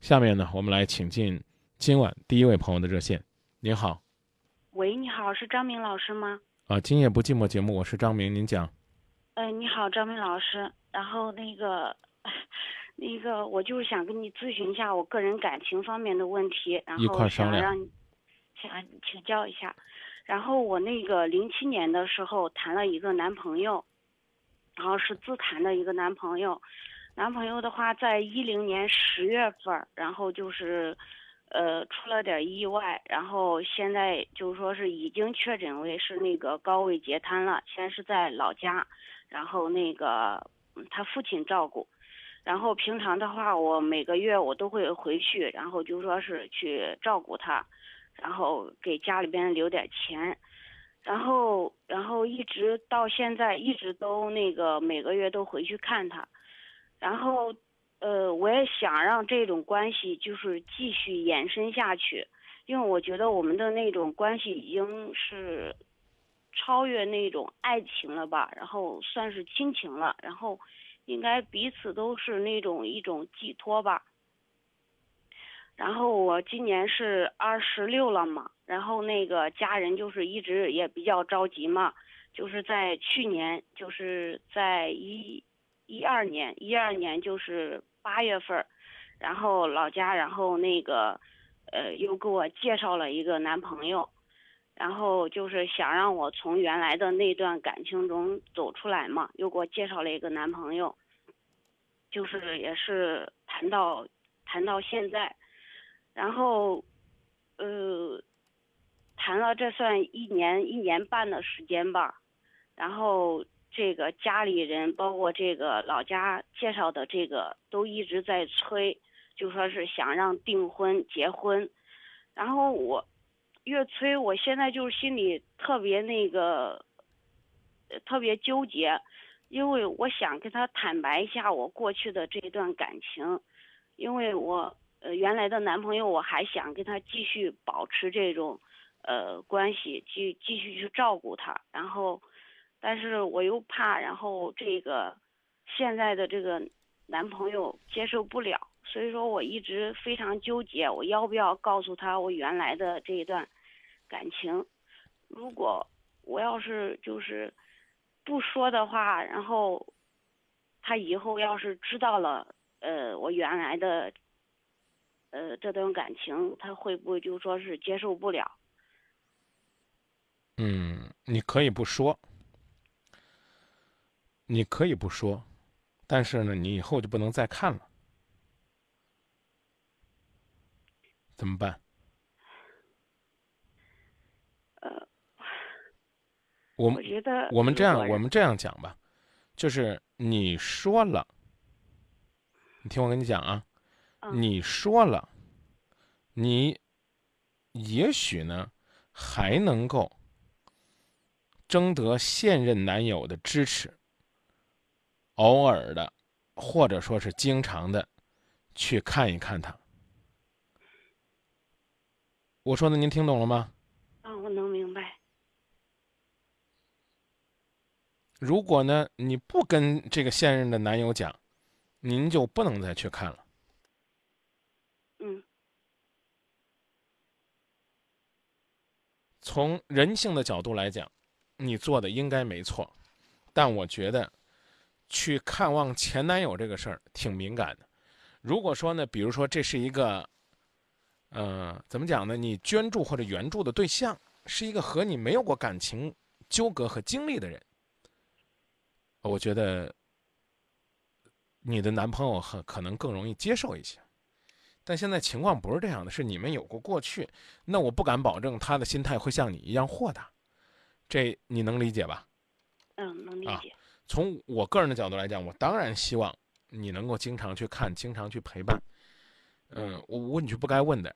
下面呢，我们来请进今晚第一位朋友的热线。您好，喂，你好，是张明老师吗？啊，今夜不寂寞节目，我是张明，您讲。哎，你好，张明老师。然后那个，那个，我就是想跟你咨询一下我个人感情方面的问题，然后想让你，想让你请教一下。然后我那个零七年的时候谈了一个男朋友，然后是自谈的一个男朋友。男朋友的话，在一零年十月份，然后就是，呃，出了点意外，然后现在就说是已经确诊为是那个高位截瘫了，现在是在老家，然后那个他父亲照顾，然后平常的话，我每个月我都会回去，然后就说是去照顾他，然后给家里边留点钱，然后然后一直到现在一直都那个每个月都回去看他。然后，呃，我也想让这种关系就是继续延伸下去，因为我觉得我们的那种关系已经是超越那种爱情了吧，然后算是亲情了，然后应该彼此都是那种一种寄托吧。然后我今年是二十六了嘛，然后那个家人就是一直也比较着急嘛，就是在去年就是在一。一二年，一二年就是八月份，然后老家，然后那个，呃，又给我介绍了一个男朋友，然后就是想让我从原来的那段感情中走出来嘛，又给我介绍了一个男朋友，就是也是谈到谈到现在，然后，呃，谈了这算一年一年半的时间吧，然后。这个家里人，包括这个老家介绍的这个，都一直在催，就说是想让订婚结婚，然后我越催，我现在就是心里特别那个，特别纠结，因为我想跟他坦白一下我过去的这段感情，因为我呃原来的男朋友，我还想跟他继续保持这种呃关系，继继续去照顾他，然后。但是我又怕，然后这个现在的这个男朋友接受不了，所以说我一直非常纠结，我要不要告诉他我原来的这一段感情？如果我要是就是不说的话，然后他以后要是知道了，呃，我原来的呃这段感情，他会不会就说是接受不了？嗯，你可以不说。你可以不说，但是呢，你以后就不能再看了，怎么办？呃，我们觉得我们这样，我们这样讲吧，就是你说了，你听我跟你讲啊，你说了，你也许呢还能够征得现任男友的支持。偶尔的，或者说是经常的，去看一看他。我说的您听懂了吗？啊，我能明白。如果呢，你不跟这个现任的男友讲，您就不能再去看了。嗯。从人性的角度来讲，你做的应该没错，但我觉得。去看望前男友这个事儿挺敏感的。如果说呢，比如说这是一个，呃，怎么讲呢？你捐助或者援助的对象是一个和你没有过感情纠葛和经历的人，我觉得你的男朋友很可能更容易接受一些。但现在情况不是这样的，是你们有过过去，那我不敢保证他的心态会像你一样豁达。这你能理解吧？嗯，能理解。从我个人的角度来讲，我当然希望你能够经常去看，经常去陪伴。嗯，我问句不该问的，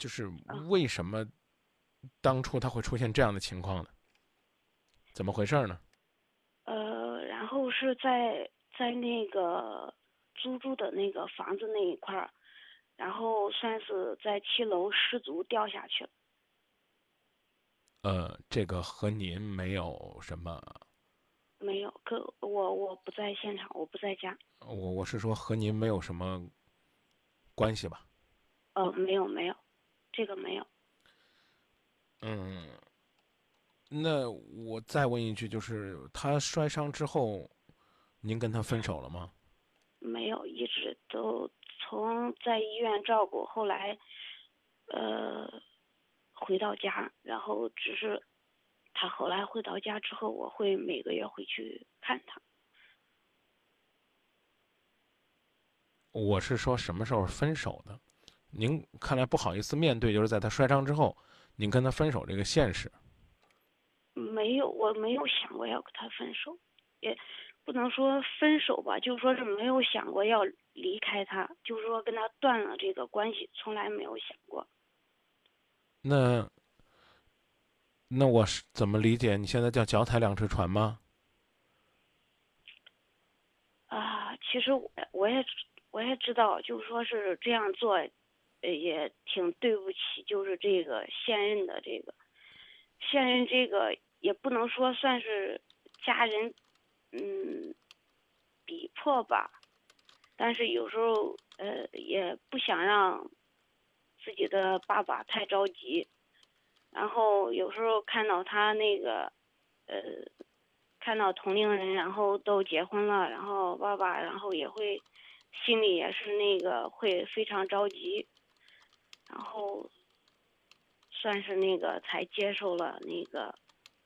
就是为什么当初他会出现这样的情况呢？怎么回事呢？呃，然后是在在那个租住的那个房子那一块儿，然后算是在七楼失足掉下去了。呃，这个和您没有什么。没有，可我我不在现场，我不在家。我我是说和您没有什么关系吧？呃，没有没有，这个没有。嗯，那我再问一句，就是他摔伤之后，您跟他分手了吗？没有，一直都从在医院照顾，后来，呃，回到家，然后只是他后来回到家之后，我会每个月回去看他。我是说什么时候分手的？您看来不好意思面对，就是在他摔伤之后，您跟他分手这个现实。没有，我没有想过要跟他分手，也不能说分手吧，就说是没有想过要离开他，就是说跟他断了这个关系，从来没有想过。那，那我是怎么理解？你现在叫脚踩两只船吗？啊，其实我我也。我也知道，就是说是这样做，也挺对不起，就是这个现任的这个现任这个也不能说算是家人，嗯，逼迫吧，但是有时候呃也不想让自己的爸爸太着急，然后有时候看到他那个呃看到同龄人然后都结婚了，然后爸爸然后也会。心里也是那个会非常着急，然后算是那个才接受了那个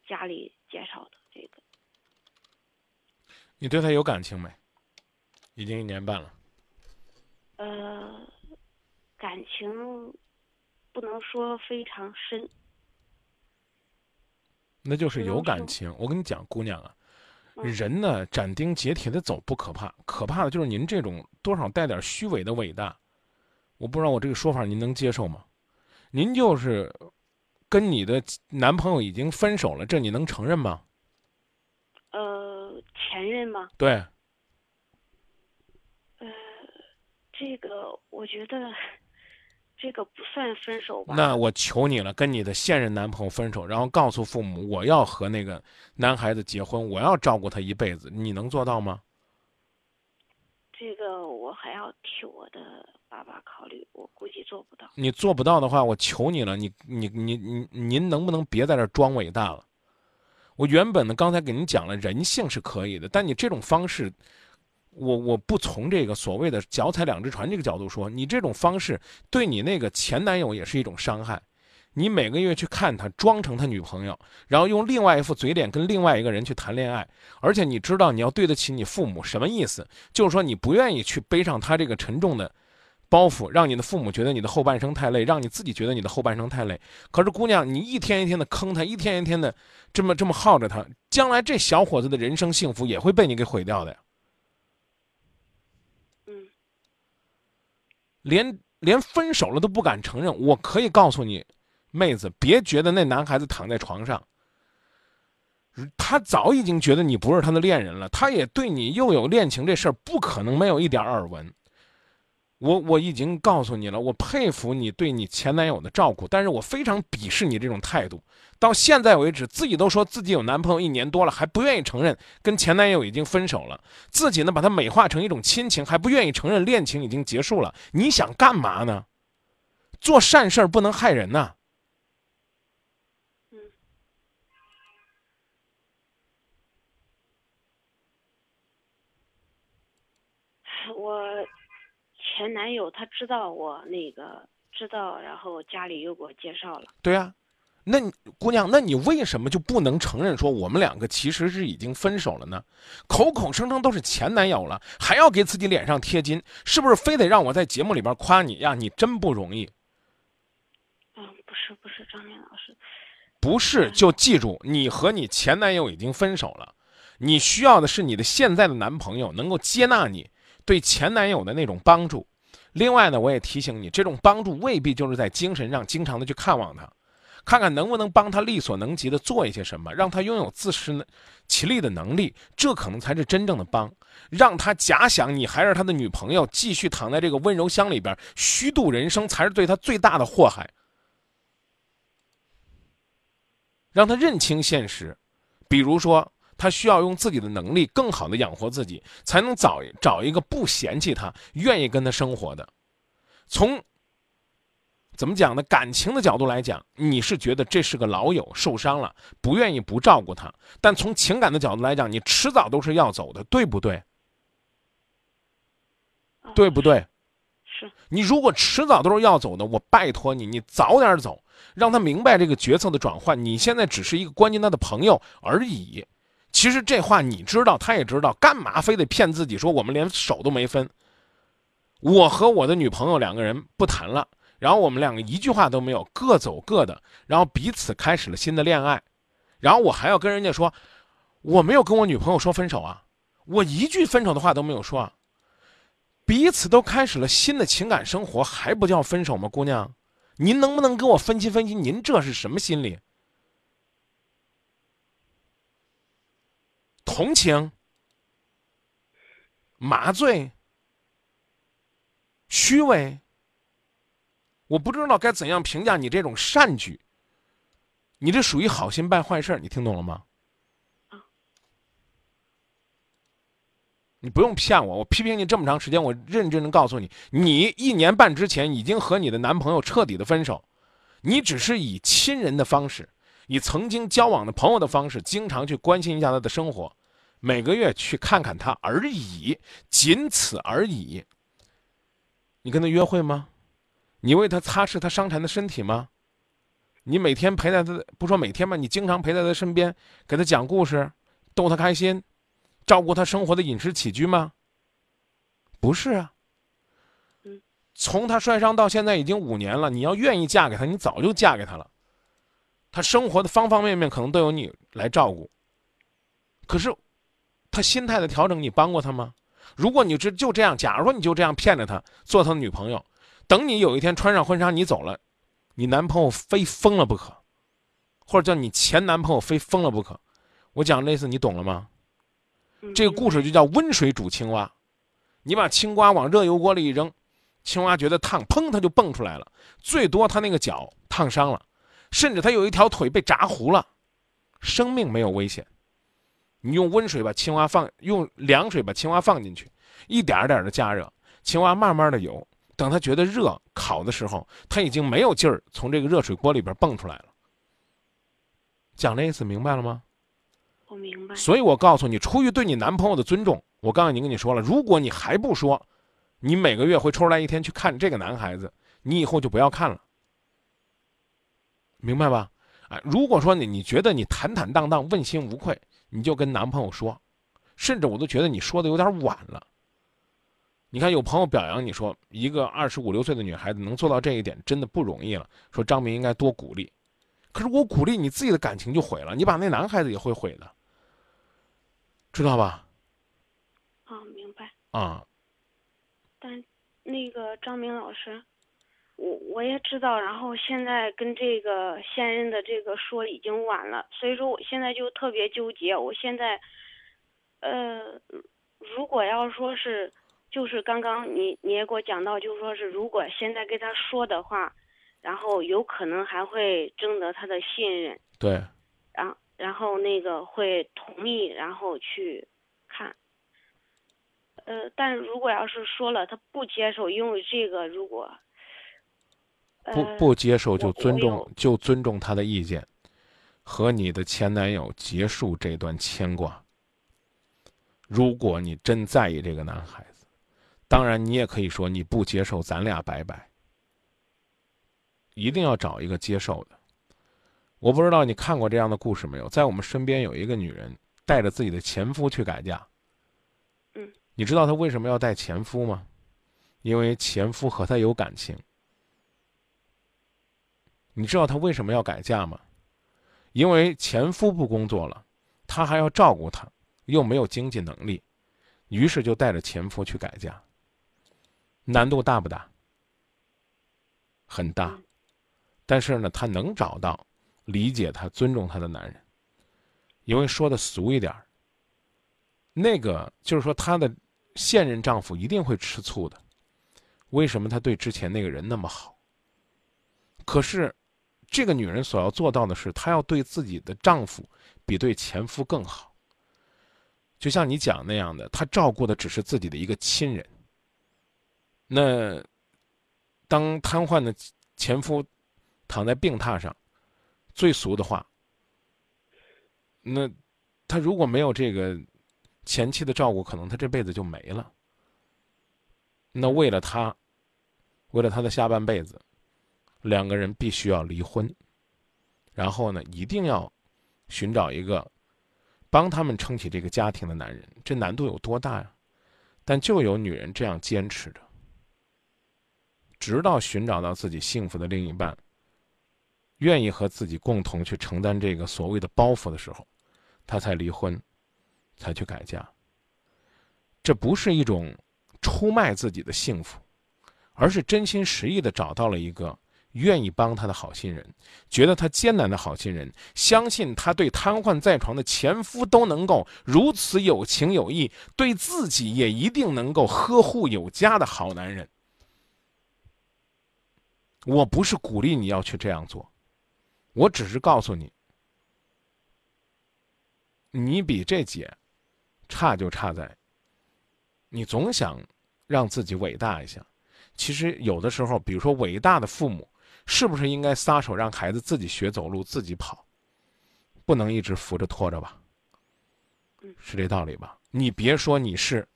家里介绍的这个。你对他有感情没？已经一年半了。呃，感情不能说非常深。那就是有感情。我跟你讲，姑娘啊。人呢，斩钉截铁的走不可怕，可怕的就是您这种多少带点虚伪的伟大。我不知道我这个说法您能接受吗？您就是跟你的男朋友已经分手了，这你能承认吗？呃，前任吗？对。呃，这个我觉得。这个不算分手吧？那我求你了，跟你的现任男朋友分手，然后告诉父母我要和那个男孩子结婚，我要照顾他一辈子，你能做到吗？这个我还要替我的爸爸考虑，我估计做不到。你做不到的话，我求你了，你你你你您能不能别在这装伟大了？我原本呢，刚才给您讲了人性是可以的，但你这种方式。我我不从这个所谓的脚踩两只船这个角度说，你这种方式对你那个前男友也是一种伤害。你每个月去看他，装成他女朋友，然后用另外一副嘴脸跟另外一个人去谈恋爱，而且你知道你要对得起你父母，什么意思？就是说你不愿意去背上他这个沉重的包袱，让你的父母觉得你的后半生太累，让你自己觉得你的后半生太累。可是姑娘，你一天一天的坑他，一天一天的这么这么耗着他，将来这小伙子的人生幸福也会被你给毁掉的呀。连连分手了都不敢承认，我可以告诉你，妹子，别觉得那男孩子躺在床上，他早已经觉得你不是他的恋人了，他也对你又有恋情这事儿不可能没有一点耳闻。我我已经告诉你了，我佩服你对你前男友的照顾，但是我非常鄙视你这种态度。到现在为止，自己都说自己有男朋友一年多了，还不愿意承认跟前男友已经分手了。自己呢，把它美化成一种亲情，还不愿意承认恋情已经结束了。你想干嘛呢？做善事儿不能害人呐。嗯，我。前男友他知道我那个知道，然后家里又给我介绍了。对啊，那姑娘，那你为什么就不能承认说我们两个其实是已经分手了呢？口口声声都是前男友了，还要给自己脸上贴金，是不是非得让我在节目里边夸你呀？你真不容易。嗯，不是不是，张明老师，不是就记住，你和你前男友已经分手了，你需要的是你的现在的男朋友能够接纳你。对前男友的那种帮助，另外呢，我也提醒你，这种帮助未必就是在精神上经常的去看望他，看看能不能帮他力所能及的做一些什么，让他拥有自食其力的能力，这可能才是真正的帮。让他假想你还是他的女朋友，继续躺在这个温柔乡里边虚度人生，才是对他最大的祸害。让他认清现实，比如说。他需要用自己的能力更好的养活自己，才能找找一个不嫌弃他、愿意跟他生活的。从怎么讲呢？感情的角度来讲，你是觉得这是个老友受伤了，不愿意不照顾他；但从情感的角度来讲，你迟早都是要走的，对不对？对不对？是。你如果迟早都是要走的，我拜托你，你早点走，让他明白这个角色的转换。你现在只是一个关心他的朋友而已。其实这话你知道，他也知道，干嘛非得骗自己说我们连手都没分？我和我的女朋友两个人不谈了。然后我们两个一句话都没有，各走各的，然后彼此开始了新的恋爱，然后我还要跟人家说，我没有跟我女朋友说分手啊，我一句分手的话都没有说啊，彼此都开始了新的情感生活，还不叫分手吗？姑娘，您能不能给我分析分析，您这是什么心理？同情？麻醉？虚伪？我不知道该怎样评价你这种善举。你这属于好心办坏事，你听懂了吗？你不用骗我，我批评你这么长时间，我认真的告诉你，你一年半之前已经和你的男朋友彻底的分手，你只是以亲人的方式，以曾经交往的朋友的方式，经常去关心一下他的生活，每个月去看看他而已，仅此而已。你跟他约会吗？你为他擦拭他伤残的身体吗？你每天陪在他，不说每天吧，你经常陪在他身边，给他讲故事，逗他开心，照顾他生活的饮食起居吗？不是啊。从他摔伤到现在已经五年了，你要愿意嫁给他，你早就嫁给他了。他生活的方方面面可能都由你来照顾。可是，他心态的调整，你帮过他吗？如果你这就这样，假如说你就这样骗着他做他的女朋友。等你有一天穿上婚纱，你走了，你男朋友非疯了不可，或者叫你前男朋友非疯了不可。我讲类似，你懂了吗？这个故事就叫温水煮青蛙。你把青蛙往热油锅里一扔，青蛙觉得烫，砰，它就蹦出来了。最多它那个脚烫伤了，甚至他有一条腿被炸糊了，生命没有危险。你用温水把青蛙放，用凉水把青蛙放进去，一点点的加热，青蛙慢慢的游。等它觉得热烤的时候，它已经没有劲儿从这个热水锅里边蹦出来了。讲的意思明白了吗？我明白。所以我告诉你，出于对你男朋友的尊重，我刚才已经跟你说了，如果你还不说，你每个月会抽出来一天去看这个男孩子，你以后就不要看了，明白吧？哎，如果说你你觉得你坦坦荡荡、问心无愧，你就跟男朋友说，甚至我都觉得你说的有点晚了。你看，有朋友表扬你说，一个二十五六岁的女孩子能做到这一点，真的不容易了。说张明应该多鼓励，可是我鼓励你自己的感情就毁了，你把那男孩子也会毁的，知道吧？啊，明白。啊。但那个张明老师，我我也知道，然后现在跟这个现任的这个说已经晚了，所以说我现在就特别纠结。我现在，呃，如果要说是。就是刚刚你你也给我讲到，就是说是如果现在跟他说的话，然后有可能还会征得他的信任。对。然然后那个会同意，然后去看。呃，但如果要是说了他不接受，因为这个如果。不不接受就尊重就尊重他的意见，和你的前男友结束这段牵挂。如果你真在意这个男孩子。当然，你也可以说你不接受，咱俩拜拜。一定要找一个接受的。我不知道你看过这样的故事没有？在我们身边有一个女人带着自己的前夫去改嫁。嗯。你知道她为什么要带前夫吗？因为前夫和她有感情。你知道她为什么要改嫁吗？因为前夫不工作了，她还要照顾他，又没有经济能力，于是就带着前夫去改嫁。难度大不大？很大，但是呢，她能找到理解她、尊重她的男人。因为说的俗一点儿那个就是说，她的现任丈夫一定会吃醋的。为什么她对之前那个人那么好？可是，这个女人所要做到的是，她要对自己的丈夫比对前夫更好。就像你讲那样的，她照顾的只是自己的一个亲人。那当瘫痪的前夫躺在病榻上，最俗的话，那他如果没有这个前妻的照顾，可能他这辈子就没了。那为了他，为了他的下半辈子，两个人必须要离婚，然后呢，一定要寻找一个帮他们撑起这个家庭的男人。这难度有多大呀？但就有女人这样坚持着。直到寻找到自己幸福的另一半，愿意和自己共同去承担这个所谓的包袱的时候，他才离婚，才去改嫁。这不是一种出卖自己的幸福，而是真心实意的找到了一个愿意帮他的好心人，觉得他艰难的好心人，相信他对瘫痪在床的前夫都能够如此有情有义，对自己也一定能够呵护有加的好男人。我不是鼓励你要去这样做，我只是告诉你，你比这姐差就差在，你总想让自己伟大一下。其实有的时候，比如说伟大的父母，是不是应该撒手让孩子自己学走路、自己跑，不能一直扶着拖着吧？是这道理吧？你别说你是，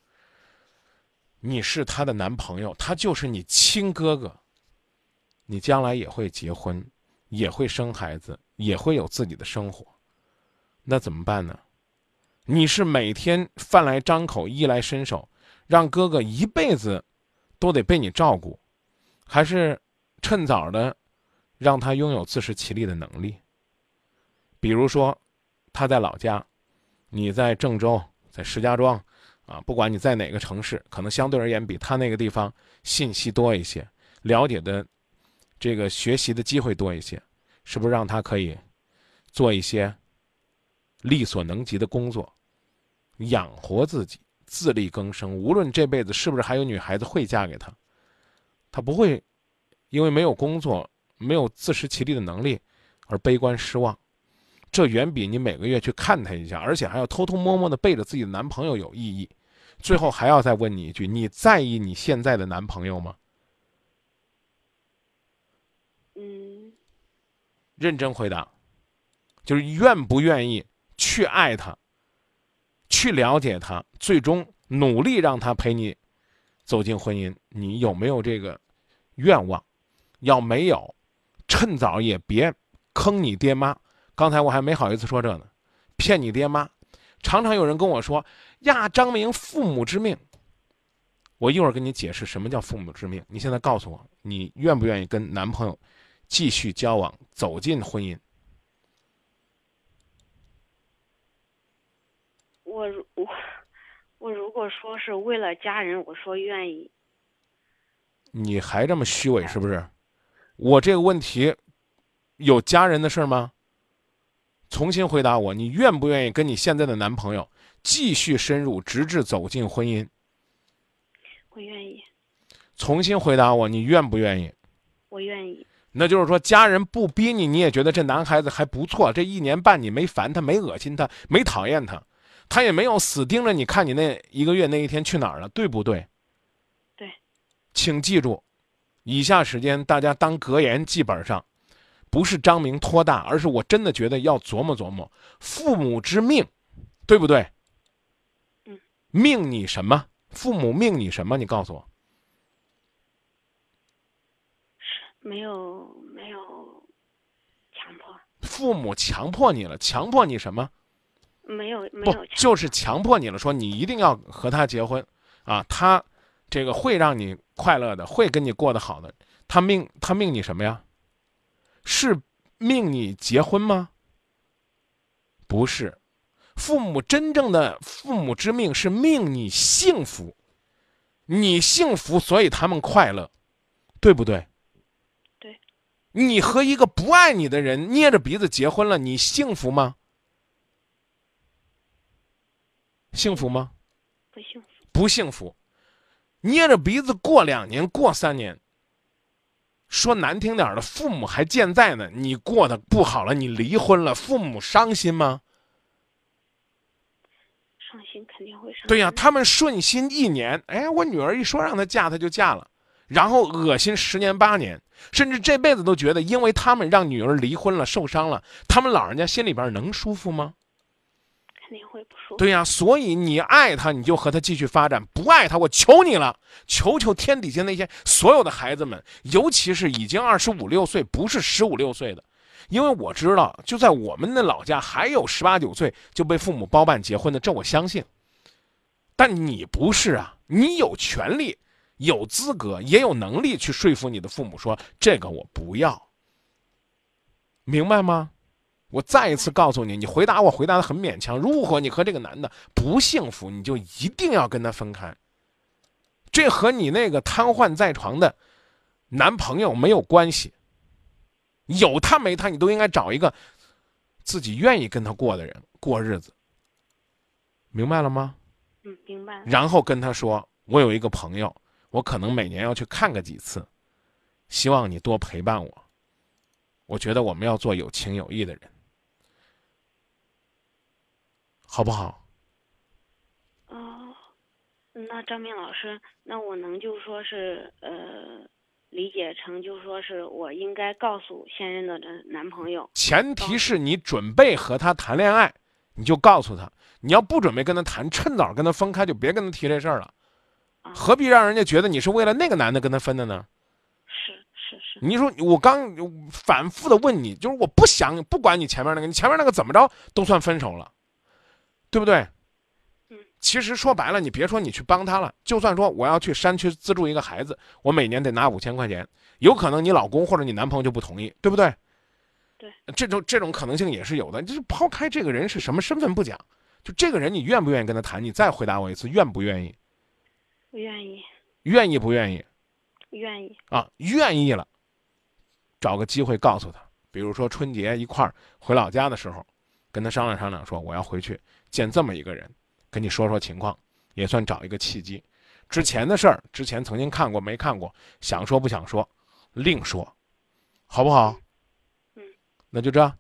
你是他的男朋友，他就是你亲哥哥。你将来也会结婚，也会生孩子，也会有自己的生活，那怎么办呢？你是每天饭来张口、衣来伸手，让哥哥一辈子都得被你照顾，还是趁早的让他拥有自食其力的能力？比如说，他在老家，你在郑州，在石家庄，啊，不管你在哪个城市，可能相对而言比他那个地方信息多一些，了解的。这个学习的机会多一些，是不是让他可以做一些力所能及的工作，养活自己，自力更生？无论这辈子是不是还有女孩子会嫁给他，他不会因为没有工作、没有自食其力的能力而悲观失望。这远比你每个月去看他一下，而且还要偷偷摸摸的背着自己的男朋友有意义。最后还要再问你一句：你在意你现在的男朋友吗？嗯认真回答，就是愿不愿意去爱他，去了解他，最终努力让他陪你走进婚姻。你有没有这个愿望？要没有，趁早也别坑你爹妈。刚才我还没好意思说这呢，骗你爹妈。常常有人跟我说：“呀，张明，父母之命。”我一会儿跟你解释什么叫父母之命。你现在告诉我，你愿不愿意跟男朋友？继续交往，走进婚姻。我我我如果说是为了家人，我说愿意。你还这么虚伪是不是？我这个问题有家人的事儿吗？重新回答我，你愿不愿意跟你现在的男朋友继续深入，直至走进婚姻？我愿意。重新回答我，你愿不愿意？我愿意。那就是说，家人不逼你，你也觉得这男孩子还不错。这一年半你没烦他，没恶心他，没讨厌他，他也没有死盯着你看你那一个月那一天去哪儿了，对不对？对。请记住，以下时间大家当格言记本上，不是张明托大，而是我真的觉得要琢磨琢磨，父母之命，对不对？嗯。命你什么？父母命你什么？你告诉我。没有没有强迫，父母强迫你了，强迫你什么？没有没有，就是强迫你了，说你一定要和他结婚，啊，他这个会让你快乐的，会跟你过得好的，他命他命你什么呀？是命你结婚吗？不是，父母真正的父母之命是命你幸福，你幸福，所以他们快乐，对不对？对你和一个不爱你的人捏着鼻子结婚了，你幸福吗？幸福吗？不幸福。不幸福，捏着鼻子过两年、过三年。说难听点的，父母还健在呢，你过得不好了，你离婚了，父母伤心吗？伤心肯定会伤。对呀，他们顺心一年，哎，我女儿一说让她嫁，她就嫁了。然后恶心十年八年，甚至这辈子都觉得，因为他们让女儿离婚了、受伤了，他们老人家心里边能舒服吗？肯定会不舒服。对呀，所以你爱他，你就和他继续发展；不爱他，我求你了，求求天底下那些所有的孩子们，尤其是已经二十五六岁，不是十五六岁的，因为我知道，就在我们的老家，还有十八九岁就被父母包办结婚的，这我相信。但你不是啊，你有权利、有资格、也有能力去说服你的父母说这个我不要，明白吗？我再一次告诉你，你回答我回答的很勉强。如果你和这个男的不幸福，你就一定要跟他分开。这和你那个瘫痪在床的男朋友没有关系。有他没他，你都应该找一个自己愿意跟他过的人过日子。明白了吗？嗯，明白。然后跟他说，我有一个朋友，我可能每年要去看个几次，希望你多陪伴我。我觉得我们要做有情有义的人。好不好？哦，那张明老师，那我能就说是呃，理解成就说是我应该告诉现任的男朋友。前提是你准备和他谈恋爱，你就告诉他；你要不准备跟他谈，趁早跟他分开，就别跟他提这事儿了。何必让人家觉得你是为了那个男的跟他分的呢？是是是。你说我刚反复的问你，就是我不想不管你前面那个，你前面那个怎么着都算分手了。对不对？嗯，其实说白了，你别说你去帮他了，就算说我要去山区资助一个孩子，我每年得拿五千块钱，有可能你老公或者你男朋友就不同意，对不对？对，这种这种可能性也是有的。就是抛开这个人是什么身份不讲，就这个人你愿不愿意跟他谈？你再回答我一次，愿不愿意？不愿意。愿意不愿意？愿意。啊，愿意了，找个机会告诉他，比如说春节一块儿回老家的时候，跟他商量商量，说我要回去。见这么一个人，跟你说说情况，也算找一个契机。之前的事儿，之前曾经看过没看过，想说不想说，另说，好不好？嗯，那就这样。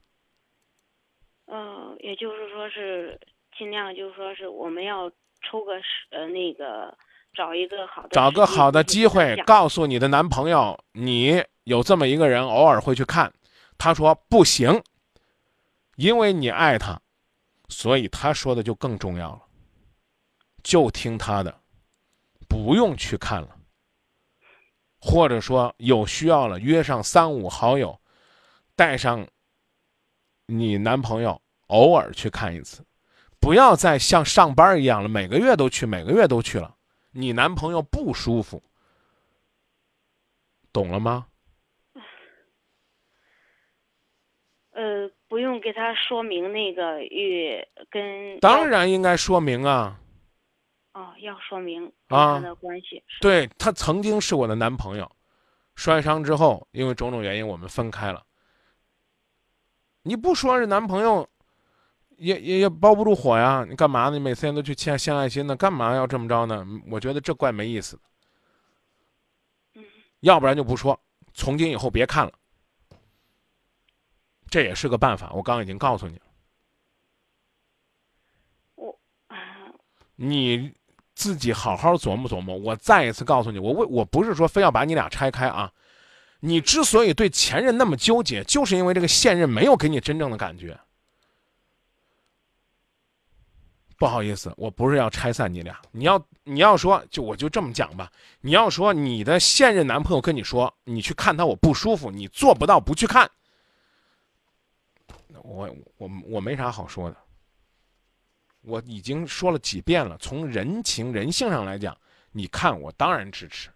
呃，也就是说是尽量，就是说是我们要抽个呃那个找一个好的，找个好的机会，告诉你的男朋友，你有这么一个人，偶尔会去看。他说不行，因为你爱他。所以他说的就更重要了，就听他的，不用去看了。或者说有需要了，约上三五好友，带上你男朋友，偶尔去看一次，不要再像上班一样了，每个月都去，每个月都去了，你男朋友不舒服，懂了吗？呃。不用给他说明那个与跟当然应该说明啊。哦，要说明他的关系。对他曾经是我的男朋友，摔伤之后因为种种原因我们分开了。你不说是男朋友，也也也包不住火呀！你干嘛呢？你每天都去献献爱心呢？干嘛要这么着呢？我觉得这怪没意思的。嗯。要不然就不说，从今以后别看了。这也是个办法，我刚刚已经告诉你了。我，你自己好好琢磨琢磨。我再一次告诉你，我为我不是说非要把你俩拆开啊。你之所以对前任那么纠结，就是因为这个现任没有给你真正的感觉。不好意思，我不是要拆散你俩。你要你要说，就我就这么讲吧。你要说你的现任男朋友跟你说，你去看他我不舒服，你做不到不去看。我我我没啥好说的，我已经说了几遍了。从人情人性上来讲，你看我当然支持，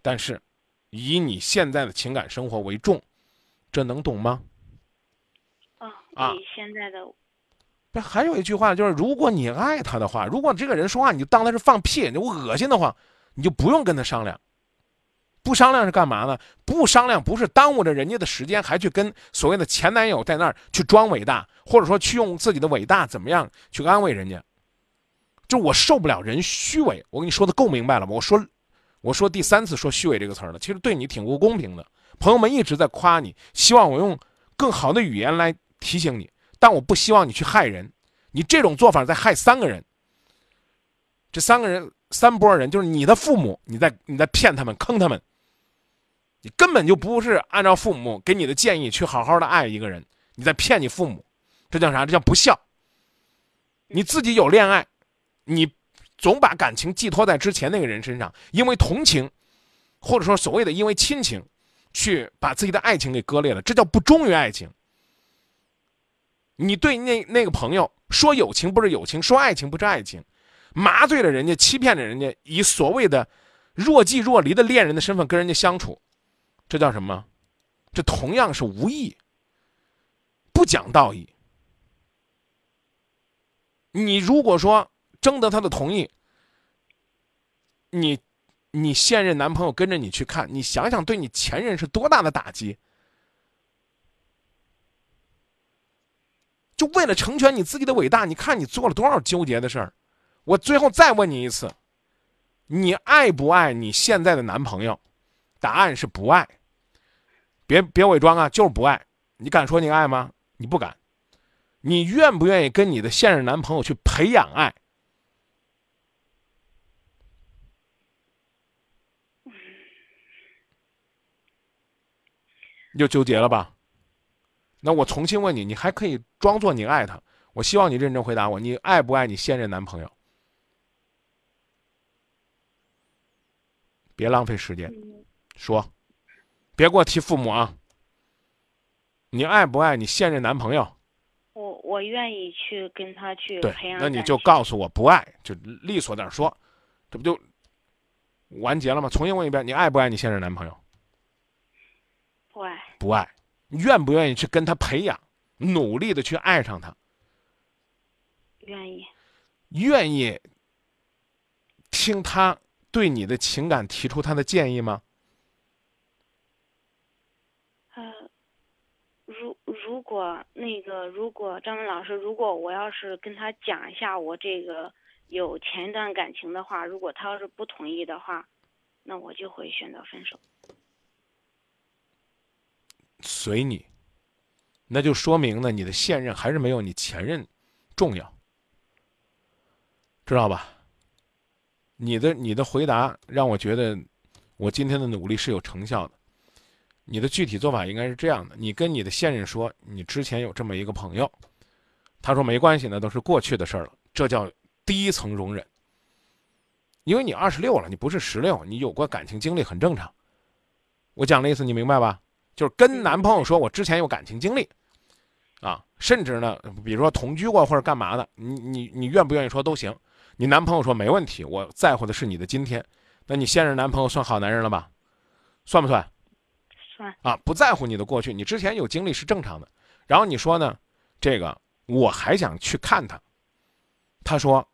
但是以你现在的情感生活为重，这能懂吗？啊，以现在的，不还有一句话就是，如果你爱他的话，如果这个人说话你就当他是放屁，你我恶心的话，你就不用跟他商量。不商量是干嘛呢？不商量不是耽误着人家的时间，还去跟所谓的前男友在那儿去装伟大，或者说去用自己的伟大怎么样去安慰人家？就我受不了人虚伪。我跟你说的够明白了吗？我说，我说第三次说虚伪这个词儿了，其实对你挺不公平的。朋友们一直在夸你，希望我用更好的语言来提醒你，但我不希望你去害人。你这种做法在害三个人，这三个人。三波人，就是你的父母，你在你在骗他们，坑他们。你根本就不是按照父母给你的建议去好好的爱一个人，你在骗你父母，这叫啥？这叫不孝。你自己有恋爱，你总把感情寄托在之前那个人身上，因为同情，或者说所谓的因为亲情，去把自己的爱情给割裂了，这叫不忠于爱情。你对那那个朋友说友情不是友情，说爱情不是爱情，麻醉了人家，欺骗了人家，以所谓的若即若离的恋人的身份跟人家相处。这叫什么？这同样是无义，不讲道义。你如果说征得他的同意，你你现任男朋友跟着你去看，你想想，对你前任是多大的打击？就为了成全你自己的伟大，你看你做了多少纠结的事儿。我最后再问你一次，你爱不爱你现在的男朋友？答案是不爱。别别伪装啊，就是不爱。你敢说你爱吗？你不敢。你愿不愿意跟你的现任男朋友去培养爱？你就纠结了吧？那我重新问你，你还可以装作你爱他。我希望你认真回答我，你爱不爱你现任男朋友？别浪费时间，说。别给我提父母啊！你爱不爱你现任男朋友？我我愿意去跟他去培养。那你就告诉我不爱，就利索点说，这不就完结了吗？重新问一遍，你爱不爱你现任男朋友？不爱。不爱，愿不愿意去跟他培养，努力的去爱上他？愿意。愿意听他对你的情感提出他的建议吗？如果那个，如果张文老师，如果我要是跟他讲一下我这个有前一段感情的话，如果他要是不同意的话，那我就会选择分手。随你，那就说明呢，你的现任还是没有你前任重要，知道吧？你的你的回答让我觉得，我今天的努力是有成效的。你的具体做法应该是这样的：你跟你的现任说，你之前有这么一个朋友，他说没关系，那都是过去的事儿了。这叫第一层容忍。因为你二十六了，你不是十六，你有过感情经历很正常。我讲的意思你明白吧？就是跟男朋友说我之前有感情经历，啊，甚至呢，比如说同居过或者干嘛的，你你你愿不愿意说都行。你男朋友说没问题，我在乎的是你的今天，那你现任男朋友算好男人了吧？算不算？啊，不在乎你的过去，你之前有经历是正常的。然后你说呢？这个我还想去看他。他说：“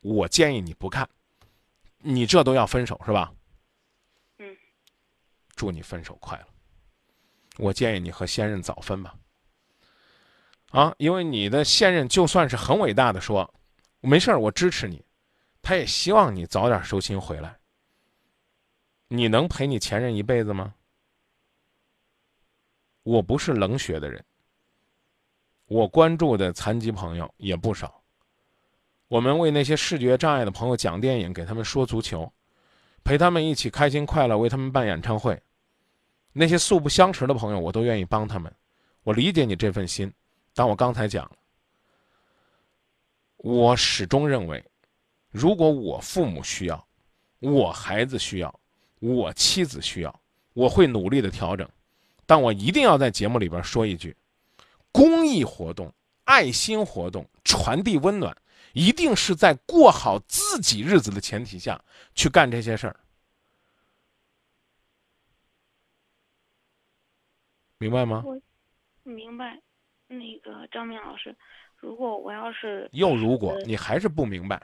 我建议你不看，你这都要分手是吧？”嗯。祝你分手快乐。我建议你和现任早分吧。啊，因为你的现任就算是很伟大的说，没事儿，我支持你，他也希望你早点收心回来。你能陪你前任一辈子吗？我不是冷血的人，我关注的残疾朋友也不少。我们为那些视觉障碍的朋友讲电影，给他们说足球，陪他们一起开心快乐，为他们办演唱会。那些素不相识的朋友，我都愿意帮他们。我理解你这份心，但我刚才讲了，我始终认为，如果我父母需要，我孩子需要，我妻子需要，我会努力的调整。但我一定要在节目里边说一句：公益活动、爱心活动、传递温暖，一定是在过好自己日子的前提下去干这些事儿。明白吗？我明白。那个张明老师，如果我要是又如果你还是不明白，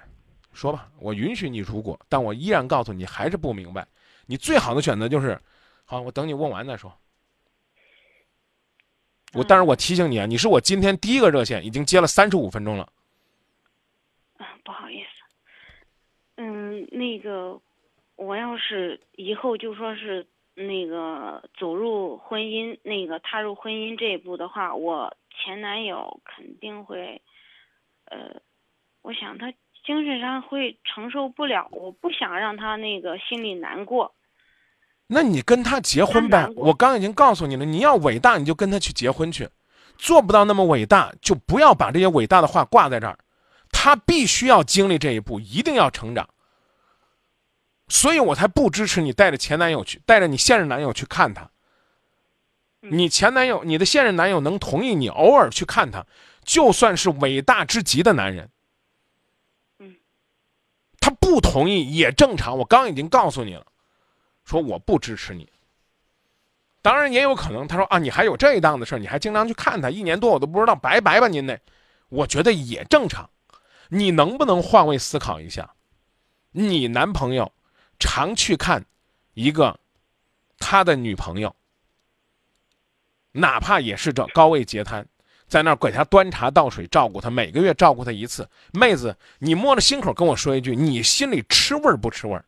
说吧，我允许你如果，但我依然告诉你还是不明白。你最好的选择就是，好，我等你问完再说。我，但是我提醒你啊，你是我今天第一个热线，已经接了三十五分钟了。啊，不好意思。嗯，那个，我要是以后就说是那个走入婚姻，那个踏入婚姻这一步的话，我前男友肯定会，呃，我想他精神上会承受不了，我不想让他那个心里难过。那你跟他结婚呗？我刚已经告诉你了，你要伟大你就跟他去结婚去，做不到那么伟大就不要把这些伟大的话挂在这儿。他必须要经历这一步，一定要成长。所以我才不支持你带着前男友去，带着你现任男友去看他。你前男友、你的现任男友能同意你偶尔去看他，就算是伟大之极的男人。嗯，他不同意也正常。我刚已经告诉你了，说我不支持你。当然也有可能，他说啊，你还有这一档子事你还经常去看他，一年多我都不知道，拜拜吧您那。我觉得也正常。你能不能换位思考一下？你男朋友常去看一个他的女朋友。哪怕也是这高位截瘫，在那儿给他端茶倒水，照顾他，每个月照顾他一次。妹子，你摸着心口跟我说一句，你心里吃味儿不吃味儿？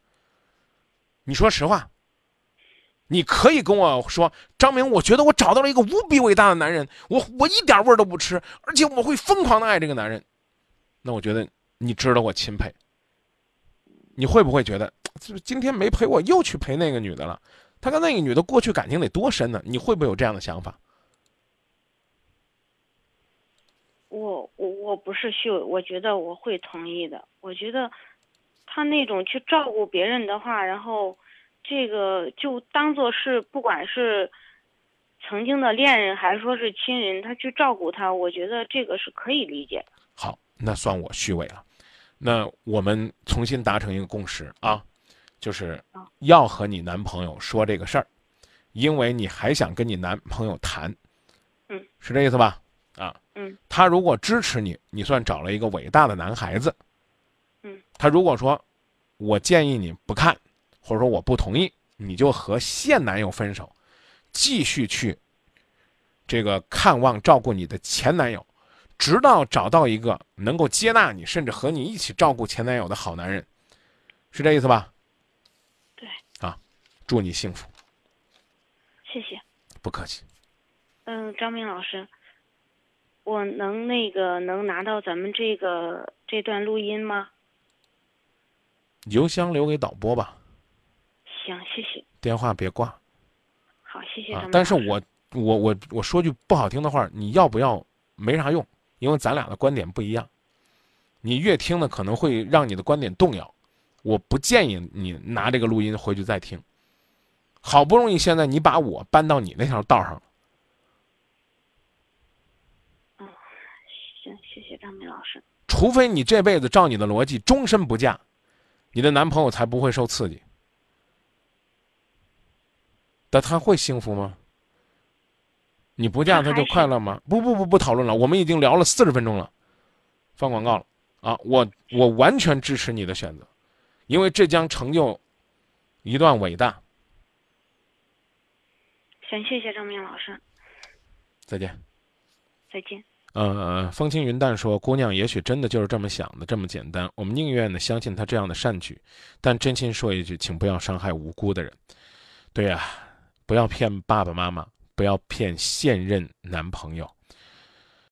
你说实话。你可以跟我说，张明，我觉得我找到了一个无比伟大的男人，我我一点味儿都不吃，而且我会疯狂的爱这个男人。那我觉得你值得我钦佩。你会不会觉得，就是今天没陪我，又去陪那个女的了？他跟那个女的过去感情得多深呢？你会不会有这样的想法？我我我不是秀，我觉得我会同意的。我觉得他那种去照顾别人的话，然后这个就当做是不管是曾经的恋人还是说是亲人，他去照顾他，我觉得这个是可以理解的。好，那算我虚伪了。那我们重新达成一个共识啊。就是要和你男朋友说这个事儿，因为你还想跟你男朋友谈，嗯，是这意思吧？啊，嗯，他如果支持你，你算找了一个伟大的男孩子，嗯，他如果说，我建议你不看，或者说我不同意，你就和现男友分手，继续去这个看望照顾你的前男友，直到找到一个能够接纳你，甚至和你一起照顾前男友的好男人，是这意思吧？对。啊祝你幸福，谢谢，不客气。嗯，张明老师，我能那个能拿到咱们这个这段录音吗？邮箱留给导播吧。行，谢谢。电话别挂。好，谢谢啊。但是我我我我说句不好听的话，你要不要没啥用，因为咱俩的观点不一样。你越听呢，可能会让你的观点动摇。我不建议你拿这个录音回去再听。好不容易现在你把我搬到你那条道上了。嗯，行，谢谢张明老师。除非你这辈子照你的逻辑终身不嫁，你的男朋友才不会受刺激。但他会幸福吗？你不嫁他就快乐吗？不不不不讨论了，我们已经聊了四十分钟了，放广告了啊！我我完全支持你的选择，因为这将成就一段伟大。行，谢谢张明老师。再见。再见。呃，风轻云淡说：“姑娘也许真的就是这么想的，这么简单。我们宁愿呢相信她这样的善举，但真心说一句，请不要伤害无辜的人。对呀，不要骗爸爸妈妈，不要骗现任男朋友。